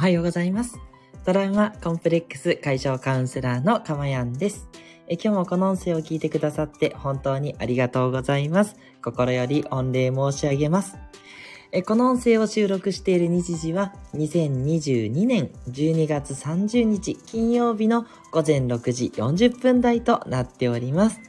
おはようございます。トラウマコンプレックス解消カウンセラーのかまやんです。え今日もこの音声を聞いてくださって本当にありがとうございます。心より御礼申し上げます。えこの音声を収録している日時は2022年12月30日金曜日の午前6時40分台となっております。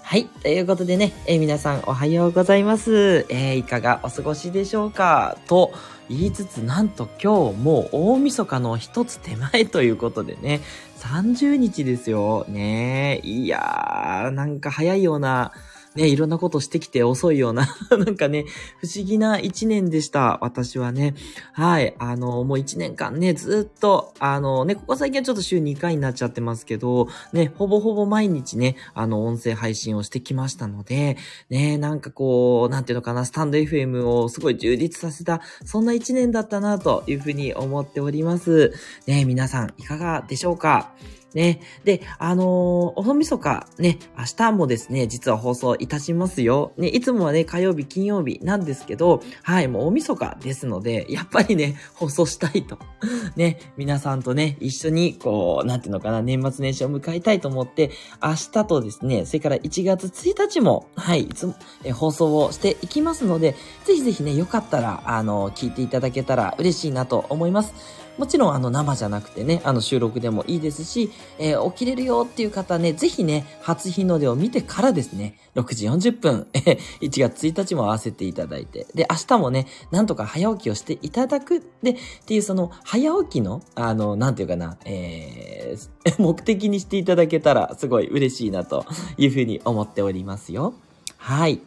はい。ということでね、えー皆さんおはようございます。えーいかがお過ごしでしょうか？と言いつつ、なんと今日もう大晦日の一つ手前ということでね、30日ですよ。ねいやー、なんか早いような、ね、いろんなことしてきて遅いような、なんかね、不思議な一年でした。私はね。はい。あの、もう一年間ね、ずっと、あのね、ここ最近はちょっと週2回になっちゃってますけど、ね、ほぼほぼ毎日ね、あの、音声配信をしてきましたので、ね、なんかこう、なんていうのかな、スタンド FM をすごい充実させた、そんな一年だったな、というふうに思っております。ね、皆さん、いかがでしょうか？ね。で、あのー大晦日、ね、明日もですね、実は放送いたしますよ。ね、いつもはね、火曜日、金曜日なんですけど、はい、もう大晦日ですので、やっぱりね、放送したいと。ね、皆さんとね、一緒に、こう、なんていうのかな、年末年始を迎えたいと思って、明日とですね、それから1月1日も、はい、いつも、え放送をしていきますので、ぜひぜひね、よかったら、あの、聞いていただけたら嬉しいなと思います。もちろん、あの、生じゃなくてね、あの、収録でもいいですし、えー起きれるよっていう方ね、ぜひね、初日の出を見てからですね、6時40分、えー1月1日も合わせていただいて、で、明日もね、なんとか早起きをしていただく、で、っていうその、早起きの、あの、なんていうかな、えー 目的にしていただけたら、すごい嬉しいな、というふうに思っておりますよ。はい。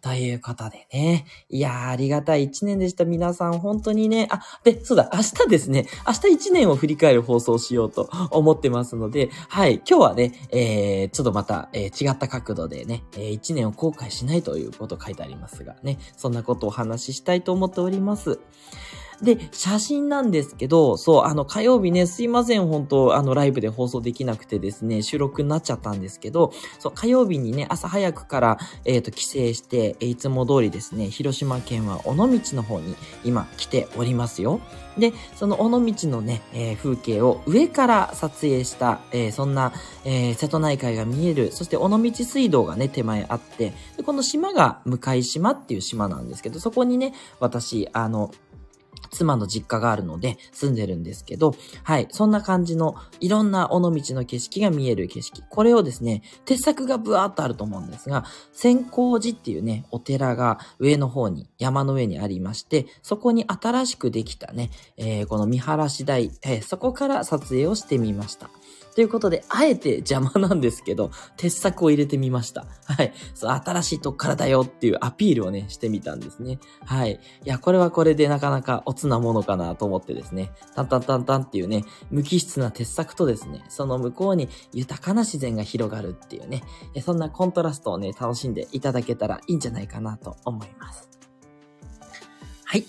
ということでね。いやー、ありがたい一年でした。皆さん、本当にね。あ、で、そうだ、明日ですね。明日一年を振り返る放送をしようと思ってますので、はい、今日はね、えー、ちょっとまた、えー違った角度でね、えー一年を後悔しないということ書いてありますがね、そんなことをお話ししたいと思っております。で、写真なんですけど、そう、あの、火曜日ね、すいません、本当あの、ライブで放送できなくてですね、収録になっちゃったんですけど、そう、火曜日にね、朝早くから、えっ、と、帰省して、いつも通りですね、広島県は尾道の方に今来ておりますよ。で、その尾道のね、えー風景を上から撮影した、えーそんな、えー瀬戸内海が見える、そして尾道水道がね、手前あって、でこの島が向島っていう島なんですけど、そこにね、私、あの、妻の実家があるので住んでるんですけど、はい、そんな感じのいろんな尾道の景色が見える景色。これをですね、鉄柵がブワーっとあると思うんですが、千光寺っていうね、お寺が上の方に、山の上にありまして、そこに新しくできたね、えーこの見晴らし台、えーそこから撮影をしてみました。ということで、あえて邪魔なんですけど、鉄柵を入れてみました。はい。そう、新しいとこからだよっていうアピールをね、してみたんですね。はい。いや、これはこれでなかなかおつなものかなと思ってですね、タンタンタンタンっていうね、無機質な鉄柵とですね、その向こうに豊かな自然が広がるっていうね、そんなコントラストをね、楽しんでいただけたらいいんじゃないかなと思います。はい。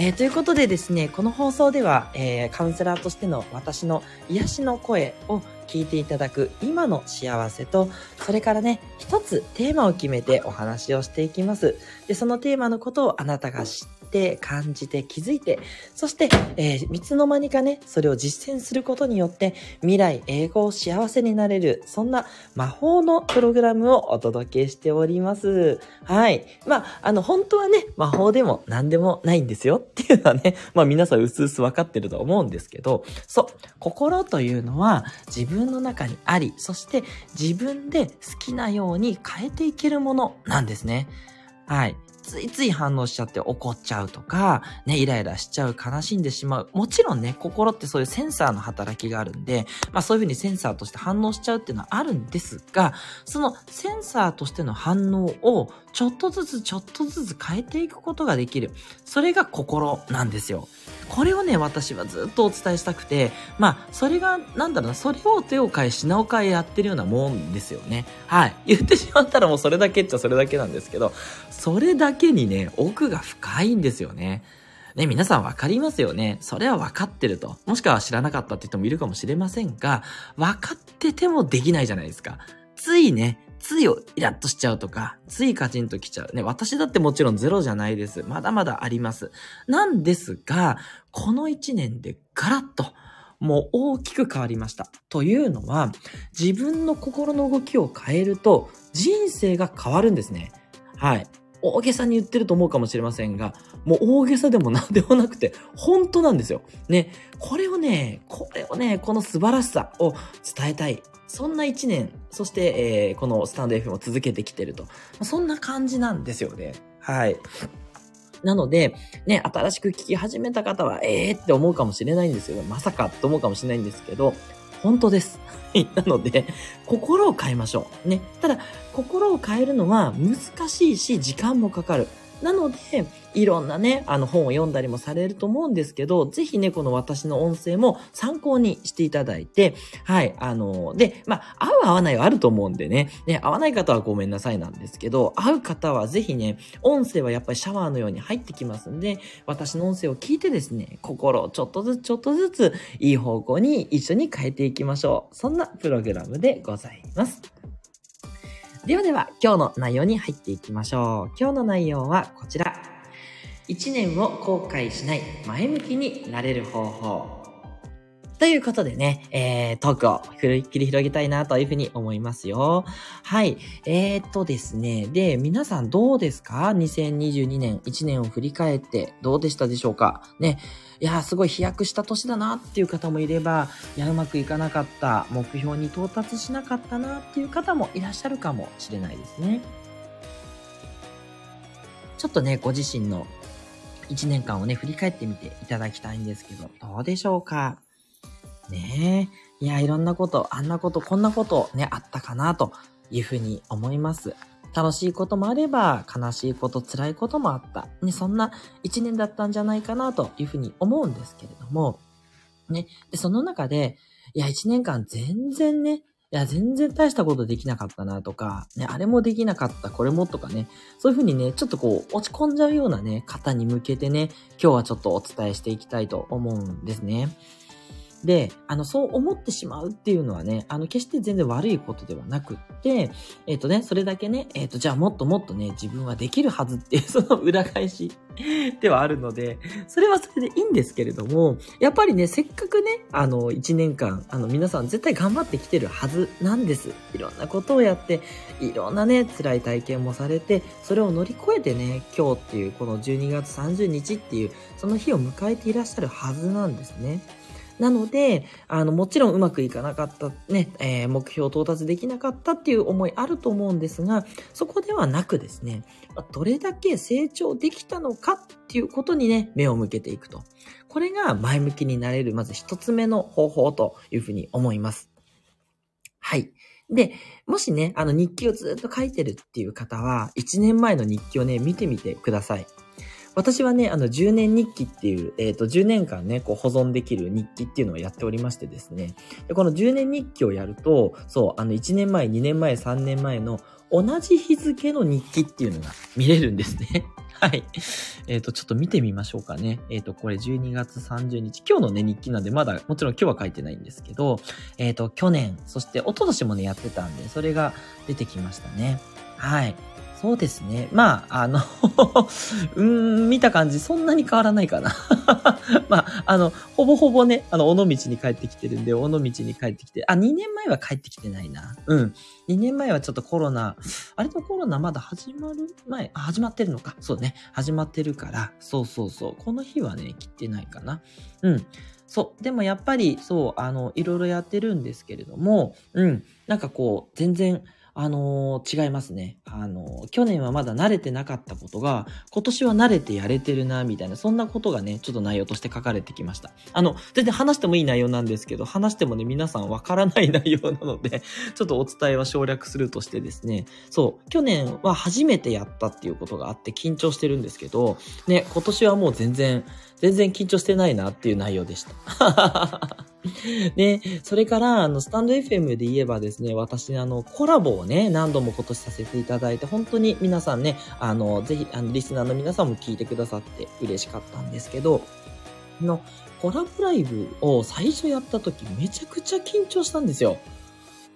えーということでですね、この放送では、えーカウンセラーとしての私の癒しの声を聞いていただく今の幸せと、それからね、一つテーマを決めてお話をしていきます。で、そのテーマのことをあなたが知って、感じて、気づいて、そして、えー、いつの間にかね、それを実践することによって、未来、英語を、幸せになれる、そんな魔法のプログラムをお届けしております。はい。まあ、あの、本当はね、魔法でも何でもないんですよっていうのはね、まあ皆さんうすうす分かってると思うんですけど、そう、心というのは自分分の中にあり、そして自分で好きなように変えていけるものなんですね。はい。ついつい反応しちゃって怒っちゃうとか、ね、イライラしちゃう、悲しんでしまう。もちろんね、心ってそういうセンサーの働きがあるんで、まあそういうふうにセンサーとして反応しちゃうっていうのはあるんですが、そのセンサーとしての反応をちょっとずつちょっとずつ変えていくことができる。それが心なんですよ。これをね、私はずっとお伝えしたくて、まあ、それが、なんだろうな、それを手を変え、品を変えやってるようなもんですよね。はい。言ってしまったらもうそれだけっちゃそれだけなんですけど、それだけにね、奥が深いんですよね。ね、皆さんわかりますよね。それは分かってると。もしくは知らなかったって人もいるかもしれませんが、分かっててもできないじゃないですか。ついね、ついをイラッとしちゃうとか、ついカチンときちゃう。ね、私だってもちろんゼロじゃないです。まだまだあります。なんですが、この1年でガラッと、もう大きく変わりました。というのは、自分の心の動きを変えると、人生が変わるんですね。はい。大げさに言ってると思うかもしれませんが、もう大げさでも何でもなくて、本当なんですよ。ね。これをね、これをね、この素晴らしさを伝えたい。そんな一年、そして、えー、このスタンド FM を続けてきてると。そんな感じなんですよね。はい。なので、ね、新しく聞き始めた方は、ええー、って思うかもしれないんですよ。まさかって思うかもしれないんですけど、本当です。なので、心を変えましょう。ね。ただ、心を変えるのは難しいし、時間もかかる。なので、いろんなね、あの本を読んだりもされると思うんですけど、ぜひね、この私の音声も参考にしていただいて、はい、あの、で、まあ、合う合わないはあると思うんでね、ね、合わない方はごめんなさいなんですけど、合う方はぜひね、音声はやっぱりシャワーのように入ってきますんで、私の音声を聞いてですね、心をちょっとずつちょっとずついい方向に一緒に変えていきましょう。そんなプログラムでございます。ではでは、今日の内容に入っていきましょう。今日の内容はこちら。1年を後悔しない前向きになれる方法。ということでね、えー、トークを切り広げたいなというふうに思いますよ。はい。えー、っとですね。で、皆さんどうですか ?2022 年1年を振り返ってどうでしたでしょうか？ね。いや、すごい飛躍した年だなっていう方もいれば、いや、うまくいかなかった、目標に到達しなかったなっていう方もいらっしゃるかもしれないですね。ちょっとね、ご自身の1年間をね、振り返ってみていただきたいんですけど、どうでしょうか？ねえ。いや、いろんなこと、あんなこと、こんなことね、あったかなというふうに思います。楽しいこともあれば、悲しいこと、辛いこともあった。ね、そんな一年だったんじゃないかなというふうに思うんですけれども、ね、で、その中で、いや、一年間全然ね、いや、全然大したことできなかったなとか、ね、あれもできなかった、これもとかね、そういうふうにね、ちょっとこう、落ち込んじゃうようなね、方に向けてね、今日はちょっとお伝えしていきたいと思うんですね。で、あの、そう思ってしまうっていうのはね、あの、決して全然悪いことではなくって、えっ、ー、とね、それだけね、えっ、ー、と、じゃあもっともっとね、自分はできるはずっていう、その裏返し ではあるので、それはそれでいいんですけれども、やっぱりね、せっかくね、あの、一年間、あの、皆さん絶対頑張ってきてるはずなんです。いろんなことをやって、いろんなね、辛い体験もされて、それを乗り越えてね、今日っていう、この12月30日っていう、その日を迎えていらっしゃるはずなんですね。なので、あの、もちろんうまくいかなかった、ね、えー、目標到達できなかったっていう思いあると思うんですが、そこではなくですね、どれだけ成長できたのかっていうことにね、目を向けていくと。これが前向きになれる、まず一つ目の方法というふうに思います。はい。で、もしね、あの日記をずっと書いてるっていう方は、1年前の日記をね、見てみてください。私はね、あの、10年日記っていう、えっ、ー、と、10年間ね、こう、保存できる日記っていうのをやっておりましてですね。でこの10年日記をやると、そう、あの、1年前、2年前、3年前の同じ日付の日記っていうのが見れるんですね。はい。えっ、ー、と、ちょっと見てみましょうかね。えっ、ー、と、これ12月30日。今日のね、日記なんで、まだ、もちろん今日は書いてないんですけど、えっ、ー、と、去年、そして一昨年もね、やってたんで、それが出てきましたね。はい。そうですね。まあ、あの うん、見た感じ、そんなに変わらないかな まあ、あの、ほぼほぼね、あの、尾道に帰ってきてるんで、尾道に帰ってきて、あ、2年前は帰ってきてないな。うん。2年前はちょっとコロナ、あれとコロナまだ始まる前、あ、始まってるのか。そうね。始まってるから、そうそうそう。この日はね、切ってないかな。うん。そう。でもやっぱり、そう、あの、いろいろやってるんですけれども、うん。なんかこう、全然、あのー、違いますね。あのー、去年はまだ慣れてなかったことが、今年は慣れてやれてるな、みたいな、そんなことがね、ちょっと内容として書かれてきました。あの、全然話してもいい内容なんですけど、話してもね、皆さんわからない内容なので、ちょっとお伝えは省略するとしてですね、そう、去年は初めてやったっていうことがあって緊張してるんですけど、ね、今年はもう全然、全然緊張してないなっていう内容でした。ね、それから、あの、スタンド FM で言えばですね、私、あの、コラボをね、何度も今年させていただいて、本当に皆さんね、あの、ぜひ、あの、リスナーの皆さんも聞いてくださって嬉しかったんですけど、の、コラボライブを最初やった時めちゃくちゃ緊張したんですよ。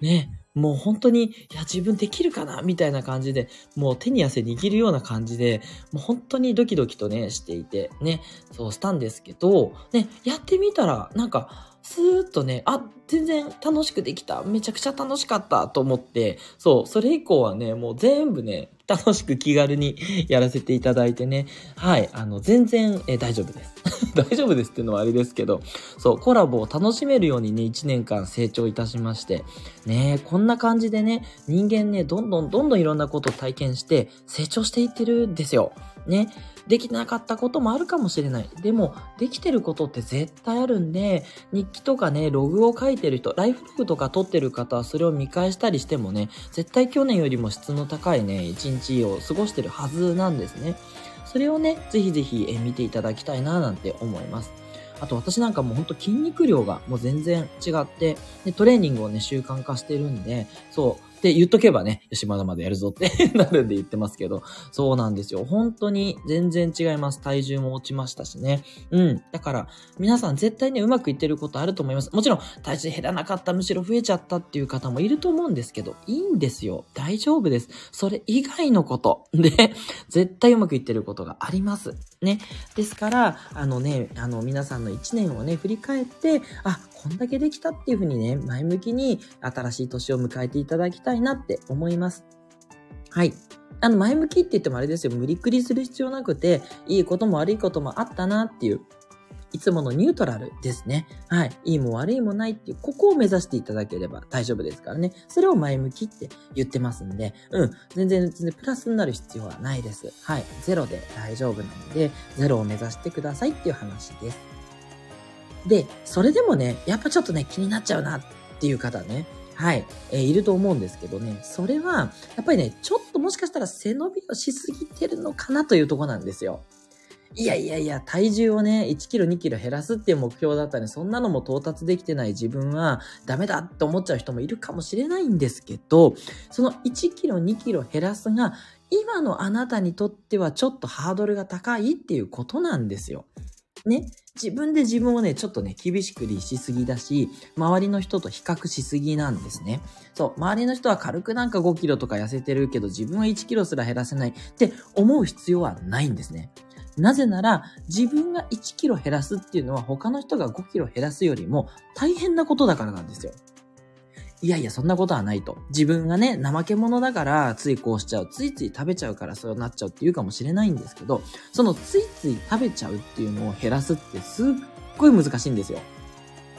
ね。もう本当に、いや、自分できるかなみたいな感じで、もう手に汗握るような感じで、もう本当にドキドキとね、していて、ね、そうしたんですけど、ね、やってみたら、なんか、スーッとね、あ、全然楽しくできた。めちゃくちゃ楽しかったと思って、そう、それ以降はね、もう全部ね、楽しく気軽にやらせていただいてね。はい。あの、全然、え大丈夫です。大丈夫ですっていうのはあれですけど、そう、コラボを楽しめるようにね、1年間成長いたしまして、ねこんな感じでね、人間ね、どんどんどんどんいろんなことを体験して成長していってるんですよ。ね。できなかったこともあるかもしれない。でも、できてることって絶対あるんで、日記とかね、ログを書いてる人、ライフログとか撮ってる方はそれを見返したりしてもね、絶対去年よりも質の高いね、一日を過ごしてるはずなんですね。それをね、ぜひぜひ見ていただきたいななんて思います。あと私なんかもうほんと筋肉量がもう全然違って、でトレーニングをね、習慣化してるんで、そう、って言っとけばね、よし、まだまだやるぞって なるんで言ってますけど、そうなんですよ。本当に全然違います。体重も落ちましたしね。うん。だから、皆さん絶対ね、うまくいってることあると思います。もちろん、体重減らなかった、むしろ増えちゃったっていう方もいると思うんですけど、いいんですよ。大丈夫です。それ以外のこと。で、絶対うまくいってることがあります。ね。ですから、あのね、あの、皆さんの一年をね、振り返って、あ、こんだけできたっていうふうにね、前向きに新しい年を迎えていただきたいなって思います。はい。あの、前向きって言ってもあれですよ。無理くりする必要なくて、いいことも悪いこともあったなっていう、いつものニュートラルですね。はい。いいも悪いもないっていう、ここを目指していただければ大丈夫ですからね。それを前向きって言ってますんで、うん。全然、全然プラスになる必要はないです。はい。ゼロで大丈夫なので、ゼロを目指してくださいっていう話です。で、それでもね、やっぱちょっとね、気になっちゃうなっていう方ね、はい、えー、いると思うんですけどね、それは、やっぱりね、ちょっともしかしたら背伸びをしすぎてるのかなというとこなんですよ。いやいやいや、体重をね、1キロ2キロ減らすっていう目標だったらね、そんなのも到達できてない自分はダメだって思っちゃう人もいるかもしれないんですけど、その1キロ2キロ減らすが、今のあなたにとってはちょっとハードルが高いっていうことなんですよ。ね、自分で自分をね、ちょっとね、厳しく律しすぎだし、周りの人と比較しすぎなんですね。そう、周りの人は軽くなんか5キロとか痩せてるけど、自分は1キロすら減らせないって思う必要はないんですね。なぜなら、自分が1キロ減らすっていうのは他の人が5キロ減らすよりも大変なことだからなんですよ。いやいや、そんなことはないと。自分がね、怠け者だから、ついこうしちゃう。ついつい食べちゃうからそうなっちゃうっていうかもしれないんですけど、そのついつい食べちゃうっていうのを減らすってすっごい難しいんですよ。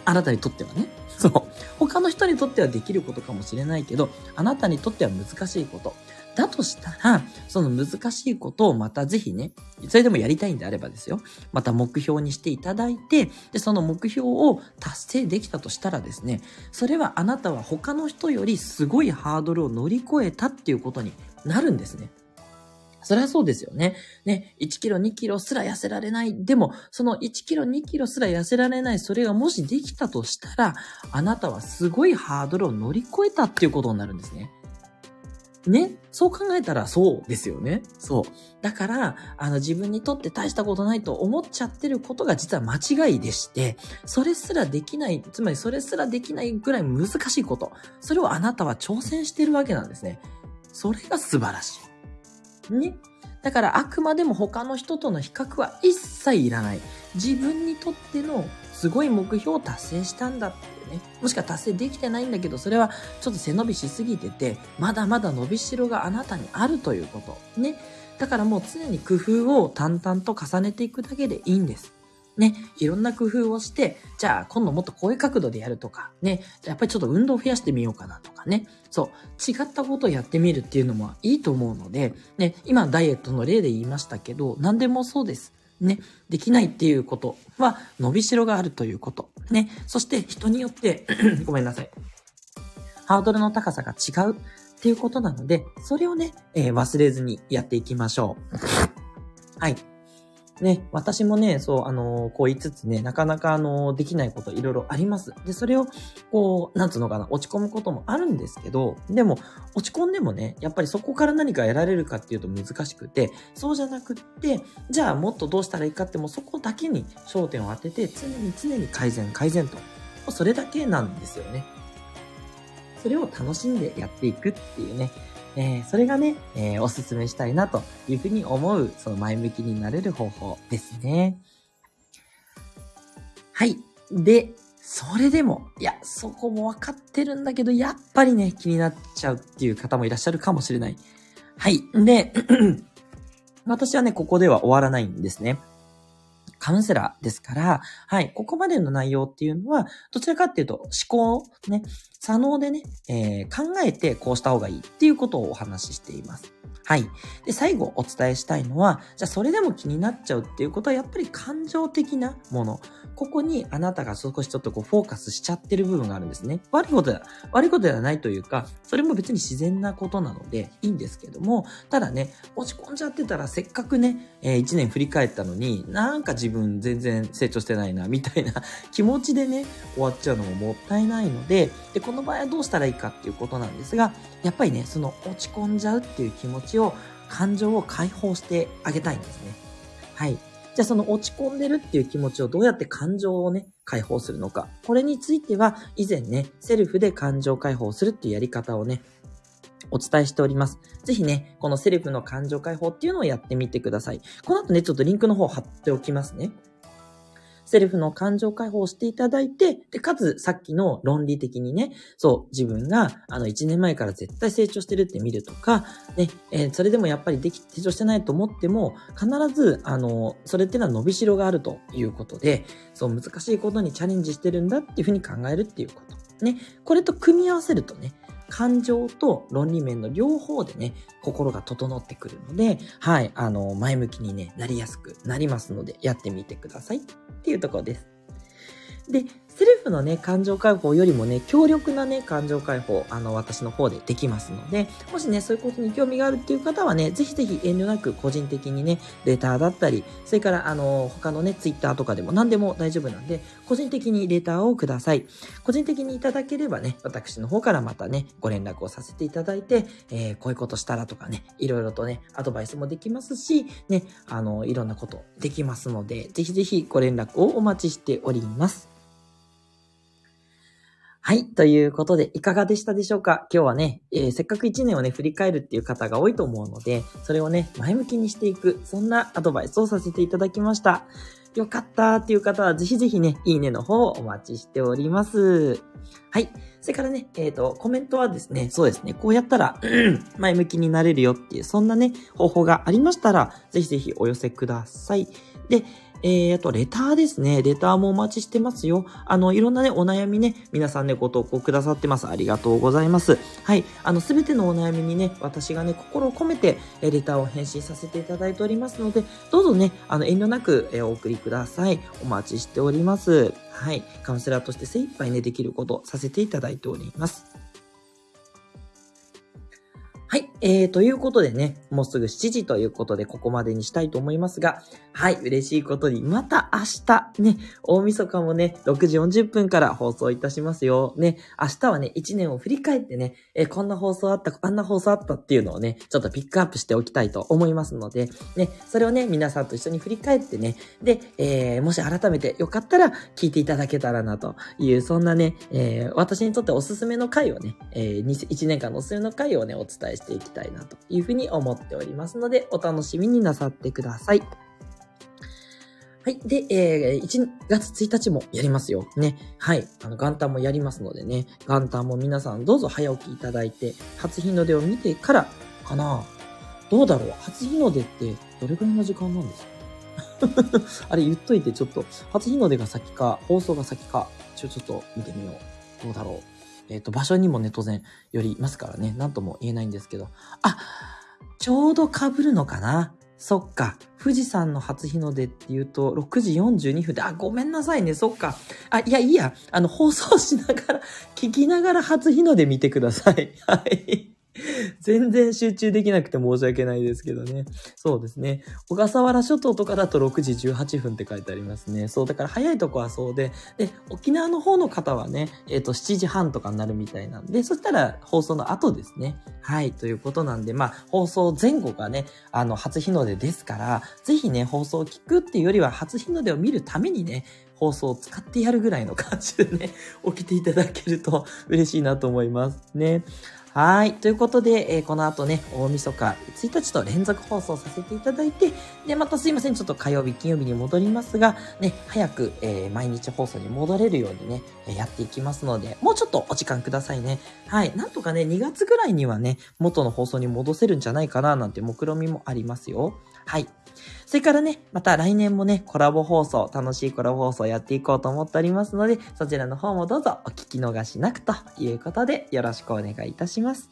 あなたにとってはね。そう。他の人にとってはできることかもしれないけど、あなたにとっては難しいこと。だとしたら、その難しいことをまたぜひね、それでもやりたいんであればですよ。また目標にしていただいて、で、その目標を達成できたとしたらですね、それはあなたは他の人よりすごいハードルを乗り越えたっていうことになるんですね。そりゃそうですよね。ね、1キロ、2キロすら痩せられない。でも、その1キロ、2キロすら痩せられない、それがもしできたとしたら、あなたはすごいハードルを乗り越えたっていうことになるんですね。ね。そう考えたらそうですよね。そう。だから、あの自分にとって大したことないと思っちゃってることが実は間違いでして、それすらできない、つまりそれすらできないぐらい難しいこと。それをあなたは挑戦してるわけなんですね。それが素晴らしい。ね。だからあくまでも他の人との比較は一切いらない。自分にとってのすごい目標を達成したんだってね。もしくは達成できてないんだけど、それはちょっと背伸びしすぎてて、まだまだ伸びしろがあなたにあるということ。ね。だからもう常に工夫を淡々と重ねていくだけでいいんです。ね、いろんな工夫をして、じゃあ今度もっとこういう角度でやるとか、ね、やっぱりちょっと運動を増やしてみようかなとかね、そう、違ったことをやってみるっていうのもいいと思うので、ね、今ダイエットの例で言いましたけど、何でもそうです。ね、できないっていうことは伸びしろがあるということ。ね、そして人によって ごめんなさい。ハードルの高さが違うっていうことなので、それをね、えー、忘れずにやっていきましょう。はい。ね、私もね、そう、あの、こう言いつつね、なかなかあの、できないこといろいろあります。で、それを、こう、なんつうのかな、落ち込むこともあるんですけど、でも、落ち込んでもね、やっぱりそこから何か得られるかっていうと難しくて、そうじゃなくって、じゃあもっとどうしたらいいかってもうそこだけに焦点を当てて、常に常に改善、改善と。それだけなんですよね。それを楽しんでやっていくっていうね、えー、それがね、えー、おすすめしたいなというふうに思う、その前向きになれる方法ですね。はい。で、それでも、いや、そこもわかってるんだけど、やっぱりね、気になっちゃうっていう方もいらっしゃるかもしれない。はい。で、私はね、ここでは終わらないんですね。カウンセラーですから、はい、ここまでの内容っていうのは、どちらかっていうと、思考、ね、左脳でね、えー、考えてこうした方がいいっていうことをお話ししています。はい。で、最後お伝えしたいのは、じゃあそれでも気になっちゃうっていうことは、やっぱり感情的なもの。ここにあなたが少しちょっとこうフォーカスしちゃってる部分があるんですね。悪いことだ、悪いことではないというか、それも別に自然なことなのでいいんですけども、ただね、落ち込んじゃってたらせっかくね、えー、1年振り返ったのに、なんか自分全然成長してないな、みたいな気持ちでね、終わっちゃうのももったいないので、で、この場合はどうしたらいいかっていうことなんですが、やっぱりね、その落ち込んじゃうっていう気持ちを、感情を解放してあげたいんですね。はい。じゃあその落ち込んでるっていう気持ちをどうやって感情をね、解放するのか。これについては以前ね、セルフで感情解放するっていうやり方をね、お伝えしております。ぜひね、このセルフの感情解放っていうのをやってみてください。この後ね、ちょっとリンクの方貼っておきますね。セルフの感情解放をしていただいて、で、かつ、さっきの論理的にね、そう、自分が、あの、1年前から絶対成長してるって見るとか、ね、えー、それでもやっぱりでき、成長してないと思っても、必ず、あの、それっていうのは伸びしろがあるということで、そう、難しいことにチャレンジしてるんだっていうふうに考えるっていうこと。ね、これと組み合わせるとね、感情と論理面の両方でね、心が整ってくるので、はい、あの、前向きにね、なりやすくなりますので、やってみてくださいっていうところです。で、フのね、感情解放よりもね、強力なね、感情解放、あの、私の方でできますので、もしね、そういうことに興味があるっていう方はね、ぜひぜひ遠慮なく個人的にね、レターだったり、それから、あの、他のね、ツイッターとかでも何でも大丈夫なんで、個人的にレターをください。個人的にいただければね、私の方からまたね、ご連絡をさせていただいて、えー、こういうことしたらとかね、いろいろとね、アドバイスもできますし、ね、あの、いろんなことできますので、ぜひぜひご連絡をお待ちしております。はい。ということで、いかがでしたでしょうか？今日はね、えー、せっかく1年をね、振り返るっていう方が多いと思うので、それをね、前向きにしていく、そんなアドバイスをさせていただきました。よかったっていう方は、ぜひぜひね、いいねの方をお待ちしております。はい。それからね、えっ、ー、と、コメントはですね、そうですね、こうやったら、前向きになれるよっていう、そんなね、方法がありましたら、ぜひぜひお寄せください。で、えー、あと、レターですね。レターもお待ちしてますよ。あの、いろんなね、お悩みね、皆さんね、ご投稿くださってます。ありがとうございます。はい。あの、すべてのお悩みにね、私がね、心を込めて、えレターを返信させていただいておりますので、どうぞね、あの、遠慮なく、えお送りください。お待ちしております。はい。カウンセラーとして精一杯ね、できることさせていただいております。えー、ということでね、もうすぐ7時ということで、ここまでにしたいと思いますが、はい、嬉しいことに、また明日、ね、大晦日もね、6時40分から放送いたしますよ。ね、明日はね、1年を振り返ってね、えー、こんな放送あった、あんな放送あったっていうのをね、ちょっとピックアップしておきたいと思いますので、ね、それをね、皆さんと一緒に振り返ってね、で、えー、もし改めてよかったら聞いていただけたらなという、そんなね、え、私にとっておすすめの回をね、えー、1年間のおすすめの回をね、お伝えしていきたいなというふうに思っておりますので、お楽しみになさってください。はい。で、えー、1月1日もやりますよ。ね。はい。あの、元旦もやりますのでね。元旦も皆さんどうぞ早起きいただいて、初日の出を見てからかな。どうだろう初日の出ってどれくらいの時間なんですか？あれ言っといてちょっと、初日の出が先か、放送が先か、ちょ、ちょっと見てみよう。どうだろうえっ、ー、と、場所にもね、当然よりますからね、なんとも言えないんですけど。あ、ちょうど被るのかなそっか。富士山の初日の出って言うと、6時42分で、あ、ごめんなさいね、そっか。あ、いや、いいや。あの、放送しながら、聞きながら初日の出見てください。はい。全然集中できなくて申し訳ないですけどね。そうですね。小笠原諸島とかだと6時18分って書いてありますね。そう、だから早いとこはそうで、で、沖縄の方の方はね、えっ、ー、と、7時半とかになるみたいなんで、そしたら放送の後ですね。はい、ということなんで、まあ、放送前後がね、あの、初日の出ですから、ぜひね、放送を聞くっていうよりは、初日の出を見るためにね、放送を使ってやるぐらいの感じでね、起きていただけると嬉しいなと思いますね。はい。ということで、えー、この後ね、大晦日1日と連続放送させていただいて、で、またすいません。ちょっと火曜日、金曜日に戻りますが、ね、早く、えー、毎日放送に戻れるようにね、えやっていきますので、もうちょっとお時間くださいね。はい。なんとかね、2月ぐらいにはね、元の放送に戻せるんじゃないかな、なんて目論みもありますよ。はい。それからね、また来年もね、コラボ放送、楽しいコラボ放送やっていこうと思っておりますので、そちらの方もどうぞお聞き逃しなくということで、よろしくお願いいたします。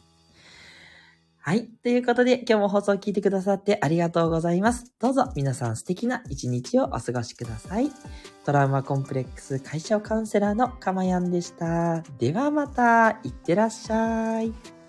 はい。ということで、今日も放送を聞いてくださってありがとうございます。どうぞ皆さん素敵な一日をお過ごしください。トラウマコンプレックス解消カウンセラーのかまやんでした。ではまた、いってらっしゃい。